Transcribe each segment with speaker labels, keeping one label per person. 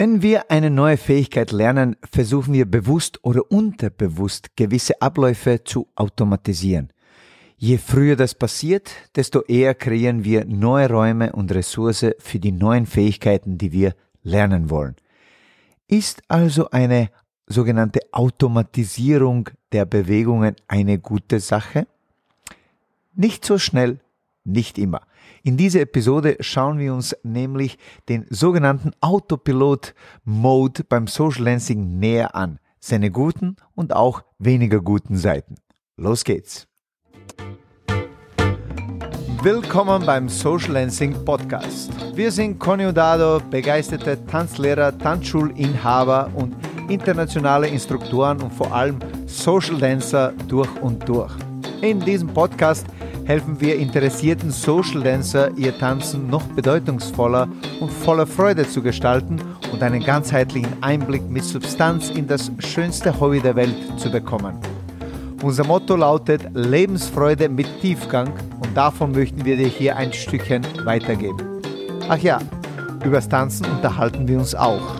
Speaker 1: Wenn wir eine neue Fähigkeit lernen, versuchen wir bewusst oder unterbewusst gewisse Abläufe zu automatisieren. Je früher das passiert, desto eher kreieren wir neue Räume und Ressourcen für die neuen Fähigkeiten, die wir lernen wollen. Ist also eine sogenannte Automatisierung der Bewegungen eine gute Sache? Nicht so schnell, nicht immer. In dieser Episode schauen wir uns nämlich den sogenannten Autopilot-Mode beim Social Lancing näher an, seine guten und auch weniger guten Seiten. Los geht's! Willkommen beim Social Lancing Podcast. Wir sind Conny Udado, begeisterte Tanzlehrer, Tanzschulinhaber und internationale Instruktoren und vor allem Social Dancer durch und durch. In diesem Podcast helfen wir interessierten Social Dancer, ihr Tanzen noch bedeutungsvoller und voller Freude zu gestalten und einen ganzheitlichen Einblick mit Substanz in das schönste Hobby der Welt zu bekommen. Unser Motto lautet Lebensfreude mit Tiefgang und davon möchten wir dir hier ein Stückchen weitergeben. Ach ja, übers Tanzen unterhalten wir uns auch.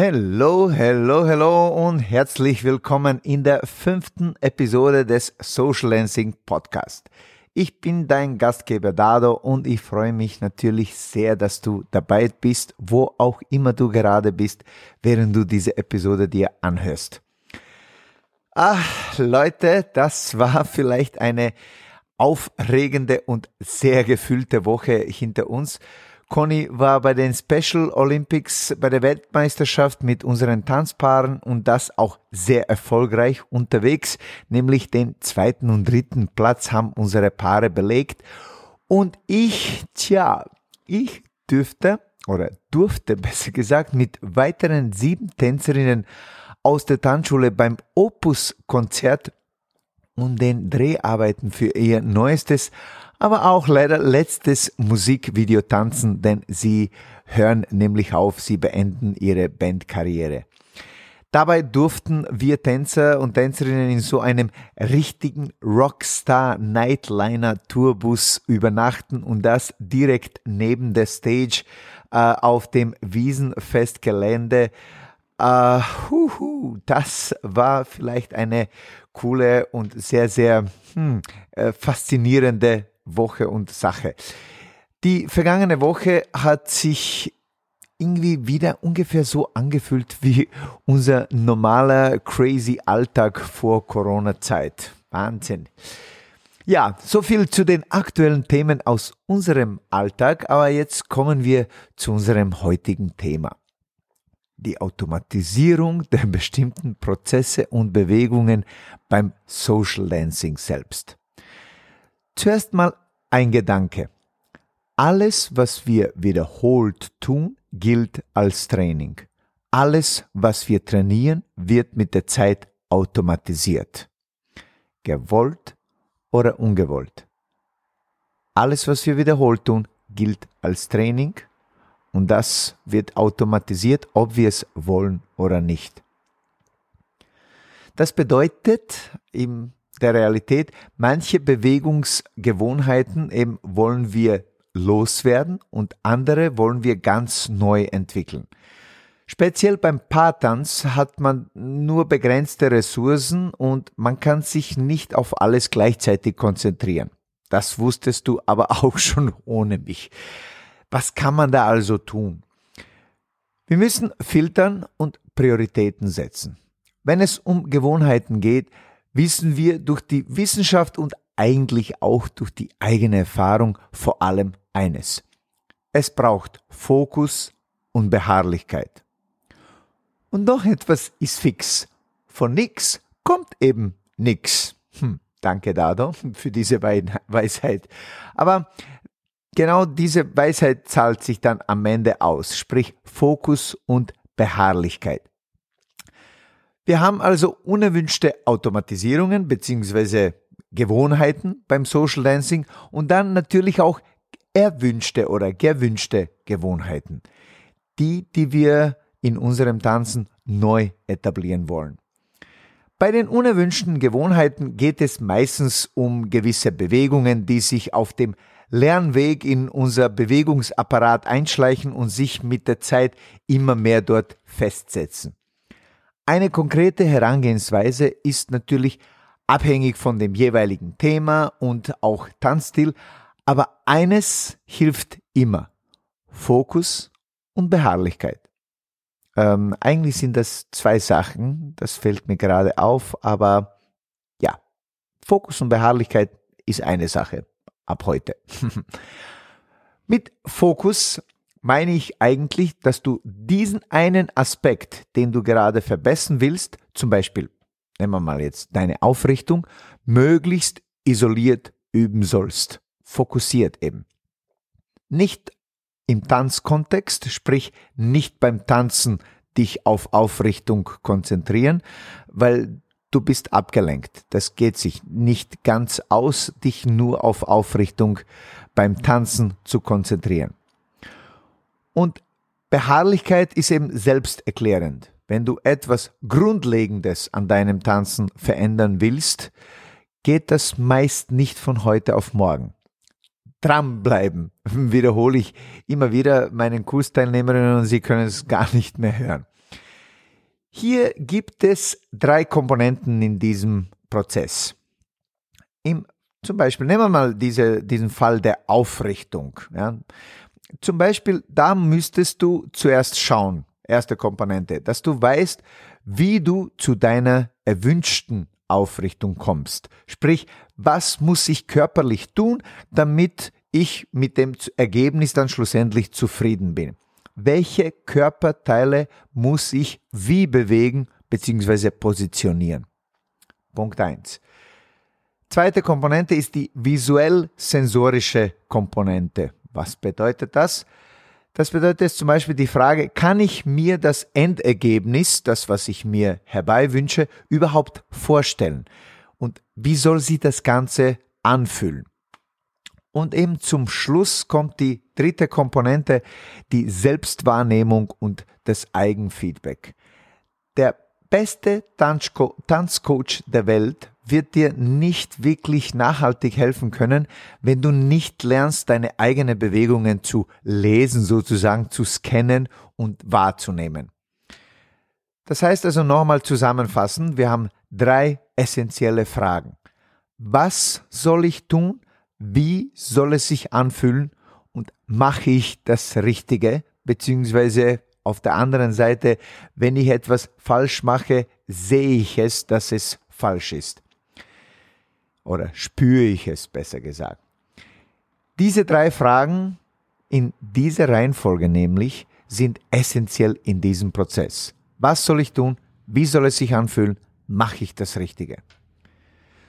Speaker 1: Hello, hello, hello und herzlich willkommen in der fünften Episode des Social Lancing Podcast. Ich bin dein Gastgeber Dado und ich freue mich natürlich sehr, dass du dabei bist, wo auch immer du gerade bist, während du diese Episode dir anhörst. Ach, Leute, das war vielleicht eine aufregende und sehr gefüllte Woche hinter uns. Conny war bei den Special Olympics bei der Weltmeisterschaft mit unseren Tanzpaaren und das auch sehr erfolgreich unterwegs, nämlich den zweiten und dritten Platz haben unsere Paare belegt. Und ich, tja, ich dürfte oder durfte besser gesagt mit weiteren sieben Tänzerinnen aus der Tanzschule beim Opus-Konzert und den Dreharbeiten für ihr neuestes aber auch leider letztes Musikvideo tanzen, denn sie hören nämlich auf, sie beenden ihre Bandkarriere. Dabei durften wir Tänzer und Tänzerinnen in so einem richtigen Rockstar Nightliner Tourbus übernachten und das direkt neben der Stage äh, auf dem Wiesenfestgelände. Äh, huhu, das war vielleicht eine coole und sehr, sehr hm, äh, faszinierende Woche und Sache. Die vergangene Woche hat sich irgendwie wieder ungefähr so angefühlt wie unser normaler crazy Alltag vor Corona-Zeit. Wahnsinn. Ja, so viel zu den aktuellen Themen aus unserem Alltag, aber jetzt kommen wir zu unserem heutigen Thema. Die Automatisierung der bestimmten Prozesse und Bewegungen beim Social Dancing selbst. Zuerst mal ein Gedanke. Alles, was wir wiederholt tun, gilt als Training. Alles, was wir trainieren, wird mit der Zeit automatisiert. Gewollt oder ungewollt. Alles, was wir wiederholt tun, gilt als Training und das wird automatisiert, ob wir es wollen oder nicht. Das bedeutet im der Realität. Manche Bewegungsgewohnheiten eben wollen wir loswerden und andere wollen wir ganz neu entwickeln. Speziell beim Paartanz hat man nur begrenzte Ressourcen und man kann sich nicht auf alles gleichzeitig konzentrieren. Das wusstest du aber auch schon ohne mich. Was kann man da also tun? Wir müssen filtern und Prioritäten setzen. Wenn es um Gewohnheiten geht, wissen wir durch die Wissenschaft und eigentlich auch durch die eigene Erfahrung vor allem eines. Es braucht Fokus und Beharrlichkeit. Und noch etwas ist fix. Von nix kommt eben nix. Hm, danke, Dado, für diese Weisheit. Aber genau diese Weisheit zahlt sich dann am Ende aus, sprich Fokus und Beharrlichkeit. Wir haben also unerwünschte Automatisierungen bzw. Gewohnheiten beim Social Dancing und dann natürlich auch erwünschte oder gewünschte Gewohnheiten. Die, die wir in unserem Tanzen neu etablieren wollen. Bei den unerwünschten Gewohnheiten geht es meistens um gewisse Bewegungen, die sich auf dem Lernweg in unser Bewegungsapparat einschleichen und sich mit der Zeit immer mehr dort festsetzen. Eine konkrete Herangehensweise ist natürlich abhängig von dem jeweiligen Thema und auch Tanzstil, aber eines hilft immer. Fokus und Beharrlichkeit. Ähm, eigentlich sind das zwei Sachen, das fällt mir gerade auf, aber ja, Fokus und Beharrlichkeit ist eine Sache ab heute. Mit Fokus meine ich eigentlich, dass du diesen einen Aspekt, den du gerade verbessern willst, zum Beispiel, nehmen wir mal jetzt deine Aufrichtung, möglichst isoliert üben sollst. Fokussiert eben. Nicht im Tanzkontext, sprich nicht beim Tanzen dich auf Aufrichtung konzentrieren, weil du bist abgelenkt. Das geht sich nicht ganz aus, dich nur auf Aufrichtung beim Tanzen zu konzentrieren. Und Beharrlichkeit ist eben selbsterklärend. Wenn du etwas Grundlegendes an deinem Tanzen verändern willst, geht das meist nicht von heute auf morgen. Dranbleiben, wiederhole ich immer wieder meinen Kursteilnehmerinnen und sie können es gar nicht mehr hören. Hier gibt es drei Komponenten in diesem Prozess. Im, zum Beispiel, nehmen wir mal diese, diesen Fall der Aufrichtung. Ja. Zum Beispiel, da müsstest du zuerst schauen, erste Komponente, dass du weißt, wie du zu deiner erwünschten Aufrichtung kommst. Sprich, was muss ich körperlich tun, damit ich mit dem Ergebnis dann schlussendlich zufrieden bin welche Körperteile muss ich wie bewegen bzw. positionieren. Punkt 1. Zweite Komponente ist die visuell-sensorische Komponente. Was bedeutet das? Das bedeutet zum Beispiel die Frage, kann ich mir das Endergebnis, das, was ich mir herbeiwünsche, überhaupt vorstellen? Und wie soll sich das Ganze anfühlen? Und eben zum Schluss kommt die dritte Komponente, die Selbstwahrnehmung und das Eigenfeedback. Der beste Tanzcoach der Welt wird dir nicht wirklich nachhaltig helfen können, wenn du nicht lernst, deine eigenen Bewegungen zu lesen, sozusagen zu scannen und wahrzunehmen. Das heißt also nochmal zusammenfassen, wir haben drei essentielle Fragen. Was soll ich tun? wie soll es sich anfühlen und mache ich das Richtige, beziehungsweise auf der anderen Seite, wenn ich etwas falsch mache, sehe ich es, dass es falsch ist. Oder spüre ich es, besser gesagt. Diese drei Fragen in dieser Reihenfolge nämlich sind essentiell in diesem Prozess. Was soll ich tun? Wie soll es sich anfühlen? Mache ich das Richtige?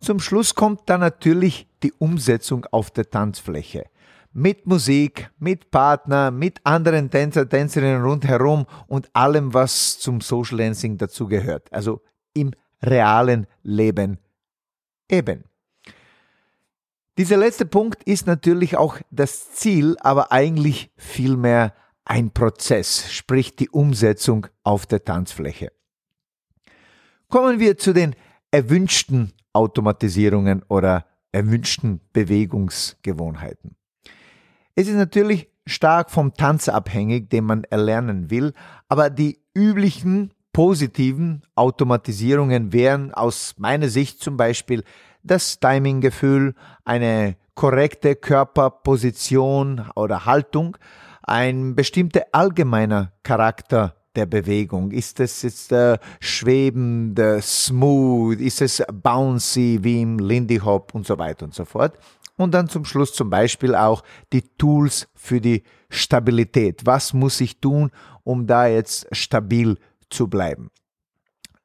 Speaker 1: Zum Schluss kommt dann natürlich die Umsetzung auf der Tanzfläche. Mit Musik, mit Partner, mit anderen Tänzer, Tänzerinnen rundherum und allem, was zum Social Dancing dazugehört. Also im realen Leben eben. Dieser letzte Punkt ist natürlich auch das Ziel, aber eigentlich vielmehr ein Prozess, sprich die Umsetzung auf der Tanzfläche. Kommen wir zu den erwünschten Automatisierungen oder erwünschten Bewegungsgewohnheiten. Es ist natürlich stark vom Tanz abhängig, den man erlernen will, aber die üblichen positiven Automatisierungen wären aus meiner Sicht zum Beispiel das Timinggefühl, eine korrekte Körperposition oder Haltung, ein bestimmter allgemeiner Charakter der Bewegung? Ist es jetzt äh, schwebend, äh, smooth? Ist es bouncy wie im Lindy Hop und so weiter und so fort? Und dann zum Schluss zum Beispiel auch die Tools für die Stabilität. Was muss ich tun, um da jetzt stabil zu bleiben?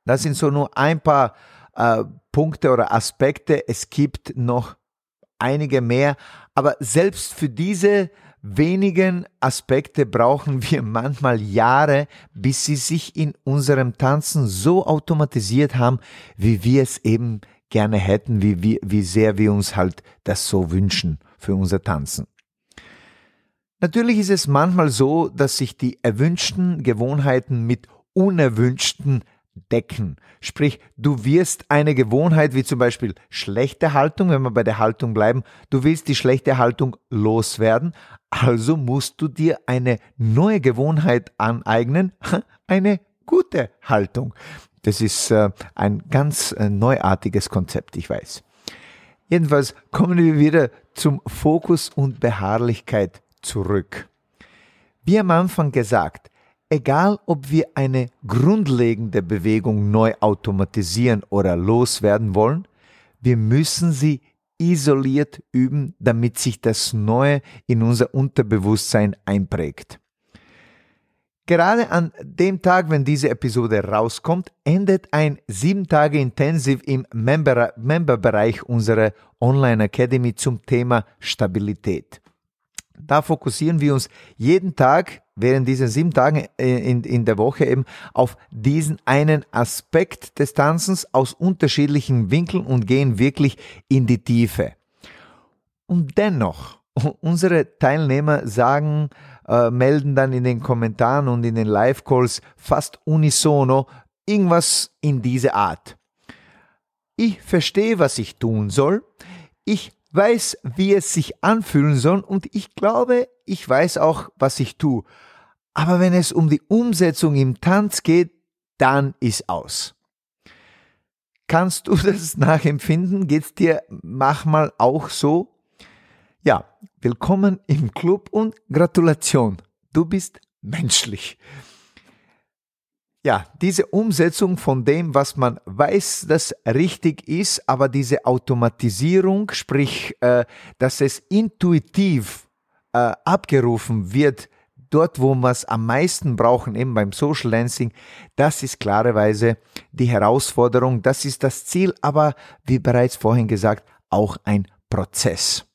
Speaker 1: Das sind so nur ein paar äh, Punkte oder Aspekte. Es gibt noch einige mehr, aber selbst für diese wenigen Aspekte brauchen wir manchmal Jahre, bis sie sich in unserem Tanzen so automatisiert haben, wie wir es eben gerne hätten, wie, wie, wie sehr wir uns halt das so wünschen für unser Tanzen. Natürlich ist es manchmal so, dass sich die erwünschten Gewohnheiten mit unerwünschten decken. Sprich, du wirst eine Gewohnheit wie zum Beispiel schlechte Haltung, wenn wir bei der Haltung bleiben, du willst die schlechte Haltung loswerden, also musst du dir eine neue Gewohnheit aneignen, eine gute Haltung. Das ist äh, ein ganz äh, neuartiges Konzept, ich weiß. Jedenfalls kommen wir wieder zum Fokus und Beharrlichkeit zurück. Wie am Anfang gesagt, egal ob wir eine grundlegende Bewegung neu automatisieren oder loswerden wollen, wir müssen sie isoliert üben, damit sich das Neue in unser Unterbewusstsein einprägt. Gerade an dem Tag, wenn diese Episode rauskommt, endet ein sieben Tage Intensiv im Member-Bereich Member unserer Online Academy zum Thema Stabilität. Da fokussieren wir uns jeden Tag während dieser sieben Tagen äh, in, in der Woche eben auf diesen einen Aspekt des Tanzens aus unterschiedlichen Winkeln und gehen wirklich in die Tiefe. Und dennoch, unsere Teilnehmer sagen, äh, melden dann in den Kommentaren und in den Live-Calls fast unisono irgendwas in diese Art. Ich verstehe, was ich tun soll. Ich weiß, wie es sich anfühlen soll und ich glaube, ich weiß auch, was ich tue. Aber wenn es um die Umsetzung im Tanz geht, dann ist aus. Kannst du das nachempfinden? Geht's dir manchmal auch so? Ja, willkommen im Club und Gratulation. Du bist menschlich. Ja, diese Umsetzung von dem, was man weiß, das richtig ist, aber diese Automatisierung, sprich, äh, dass es intuitiv äh, abgerufen wird, dort, wo wir es am meisten brauchen, eben beim Social Dancing, das ist klarerweise die Herausforderung, das ist das Ziel, aber wie bereits vorhin gesagt, auch ein Prozess.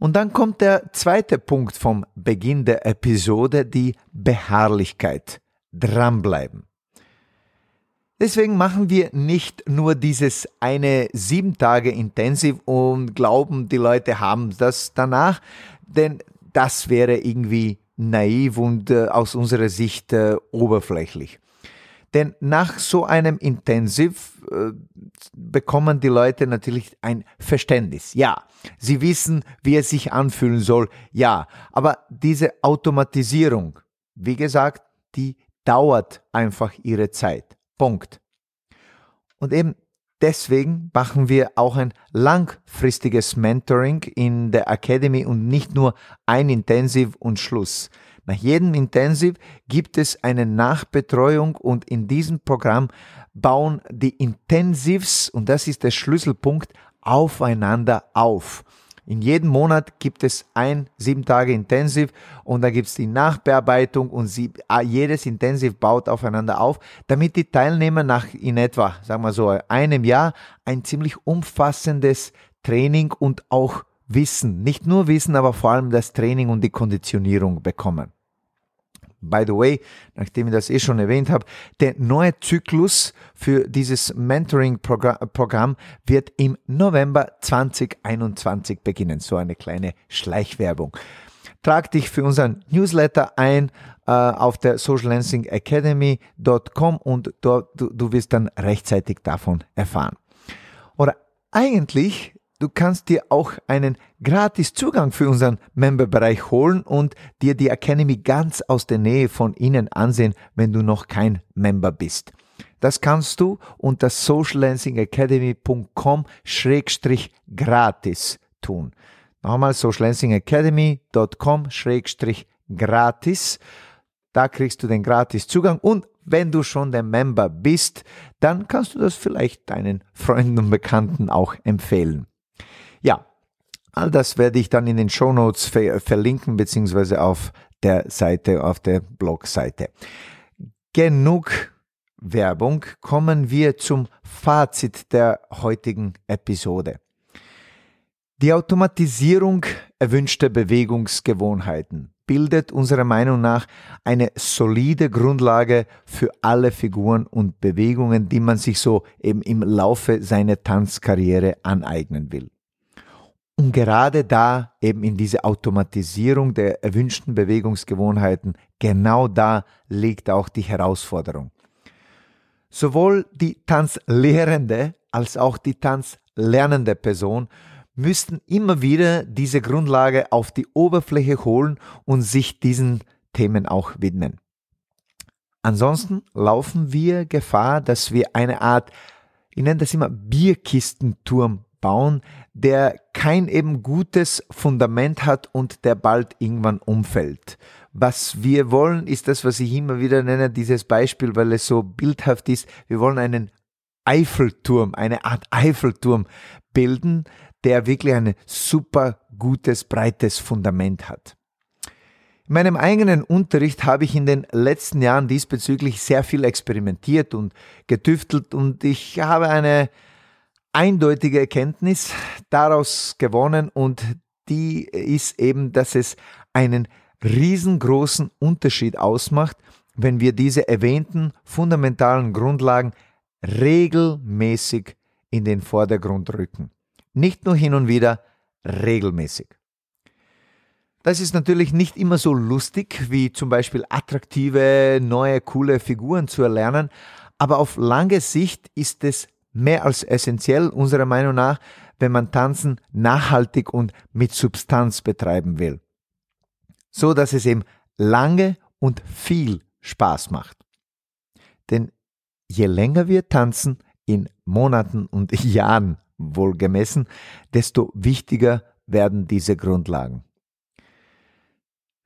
Speaker 1: Und dann kommt der zweite Punkt vom Beginn der Episode, die Beharrlichkeit dranbleiben. Deswegen machen wir nicht nur dieses eine sieben Tage Intensiv und glauben, die Leute haben das danach, denn das wäre irgendwie naiv und äh, aus unserer Sicht äh, oberflächlich. Denn nach so einem Intensiv äh, bekommen die Leute natürlich ein Verständnis. Ja, sie wissen, wie es sich anfühlen soll. Ja, aber diese Automatisierung, wie gesagt, die dauert einfach ihre Zeit. Punkt. Und eben deswegen machen wir auch ein langfristiges Mentoring in der Academy und nicht nur ein Intensiv und Schluss. Nach jedem Intensiv gibt es eine Nachbetreuung und in diesem Programm bauen die Intensivs, und das ist der Schlüsselpunkt, aufeinander auf. In jedem Monat gibt es ein sieben Tage Intensiv und da gibt es die Nachbearbeitung und sie, ah, jedes Intensiv baut aufeinander auf, damit die Teilnehmer nach in etwa, sagen wir so, einem Jahr ein ziemlich umfassendes Training und auch Wissen, nicht nur Wissen, aber vor allem das Training und die Konditionierung bekommen. By the way, nachdem ich das eh schon erwähnt habe, der neue Zyklus für dieses Mentoring-Programm wird im November 2021 beginnen. So eine kleine Schleichwerbung. Trag dich für unseren Newsletter ein äh, auf der sociallancingacademy.com und dort, du, du wirst dann rechtzeitig davon erfahren. Oder eigentlich Du kannst dir auch einen gratis Zugang für unseren Memberbereich holen und dir die Academy ganz aus der Nähe von innen ansehen, wenn du noch kein Member bist. Das kannst du unter socialancingacademy.com-gratis tun. Nochmal socialancingacademy.com-gratis. Da kriegst du den gratis Zugang und wenn du schon der Member bist, dann kannst du das vielleicht deinen Freunden und Bekannten auch empfehlen. Ja, all das werde ich dann in den Show Notes ver verlinken, beziehungsweise auf der Seite, auf der Blogseite. Genug Werbung, kommen wir zum Fazit der heutigen Episode. Die Automatisierung erwünschter Bewegungsgewohnheiten bildet unserer Meinung nach eine solide Grundlage für alle Figuren und Bewegungen, die man sich so eben im Laufe seiner Tanzkarriere aneignen will. Und gerade da, eben in dieser Automatisierung der erwünschten Bewegungsgewohnheiten, genau da liegt auch die Herausforderung. Sowohl die Tanzlehrende als auch die tanzlernende Person müssten immer wieder diese Grundlage auf die Oberfläche holen und sich diesen Themen auch widmen. Ansonsten laufen wir Gefahr, dass wir eine Art, ich nenne das immer Bierkistenturm bauen, der kein eben gutes Fundament hat und der bald irgendwann umfällt. Was wir wollen, ist das, was ich immer wieder nenne, dieses Beispiel, weil es so bildhaft ist. Wir wollen einen Eiffelturm, eine Art Eiffelturm bilden, der wirklich ein super gutes, breites Fundament hat. In meinem eigenen Unterricht habe ich in den letzten Jahren diesbezüglich sehr viel experimentiert und getüftelt und ich habe eine eindeutige Erkenntnis daraus gewonnen und die ist eben, dass es einen riesengroßen Unterschied ausmacht, wenn wir diese erwähnten fundamentalen Grundlagen regelmäßig in den Vordergrund rücken. Nicht nur hin und wieder, regelmäßig. Das ist natürlich nicht immer so lustig, wie zum Beispiel attraktive, neue, coole Figuren zu erlernen, aber auf lange Sicht ist es mehr als essentiell unserer Meinung nach, wenn man Tanzen nachhaltig und mit Substanz betreiben will. So dass es eben lange und viel Spaß macht. Denn je länger wir tanzen, in Monaten und Jahren wohlgemessen, desto wichtiger werden diese Grundlagen.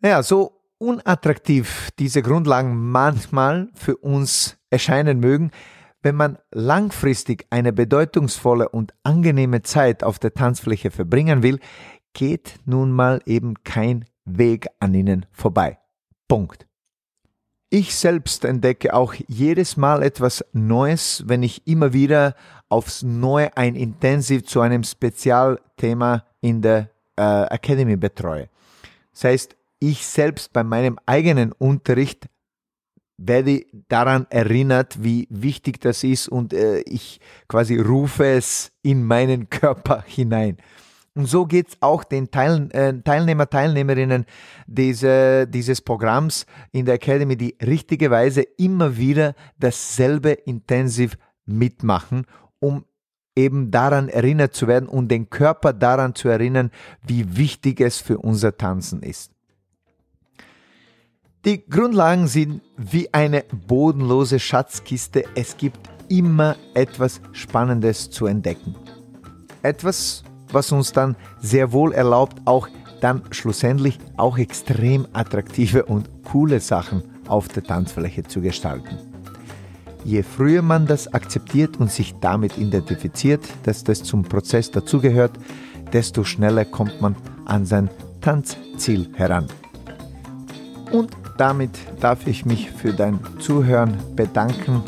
Speaker 1: Naja, so unattraktiv diese Grundlagen manchmal für uns erscheinen mögen, wenn man langfristig eine bedeutungsvolle und angenehme Zeit auf der Tanzfläche verbringen will, geht nun mal eben kein Weg an ihnen vorbei. Punkt. Ich selbst entdecke auch jedes Mal etwas Neues, wenn ich immer wieder aufs Neue ein Intensiv zu einem Spezialthema in der äh, Academy betreue. Das heißt, ich selbst bei meinem eigenen Unterricht werde daran erinnert, wie wichtig das ist und äh, ich quasi rufe es in meinen Körper hinein. Und so geht es auch den Teil, äh, Teilnehmer, Teilnehmerinnen diese, dieses Programms in der Academy, die richtigerweise immer wieder dasselbe intensiv mitmachen, um eben daran erinnert zu werden und den Körper daran zu erinnern, wie wichtig es für unser Tanzen ist. Die Grundlagen sind wie eine bodenlose Schatzkiste. Es gibt immer etwas Spannendes zu entdecken. Etwas, was uns dann sehr wohl erlaubt, auch dann schlussendlich auch extrem attraktive und coole Sachen auf der Tanzfläche zu gestalten. Je früher man das akzeptiert und sich damit identifiziert, dass das zum Prozess dazugehört, desto schneller kommt man an sein Tanzziel heran. Und damit darf ich mich für dein Zuhören bedanken.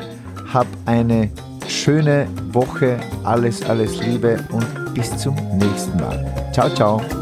Speaker 1: Hab eine schöne Woche, alles, alles Liebe und bis zum nächsten Mal. Ciao, ciao.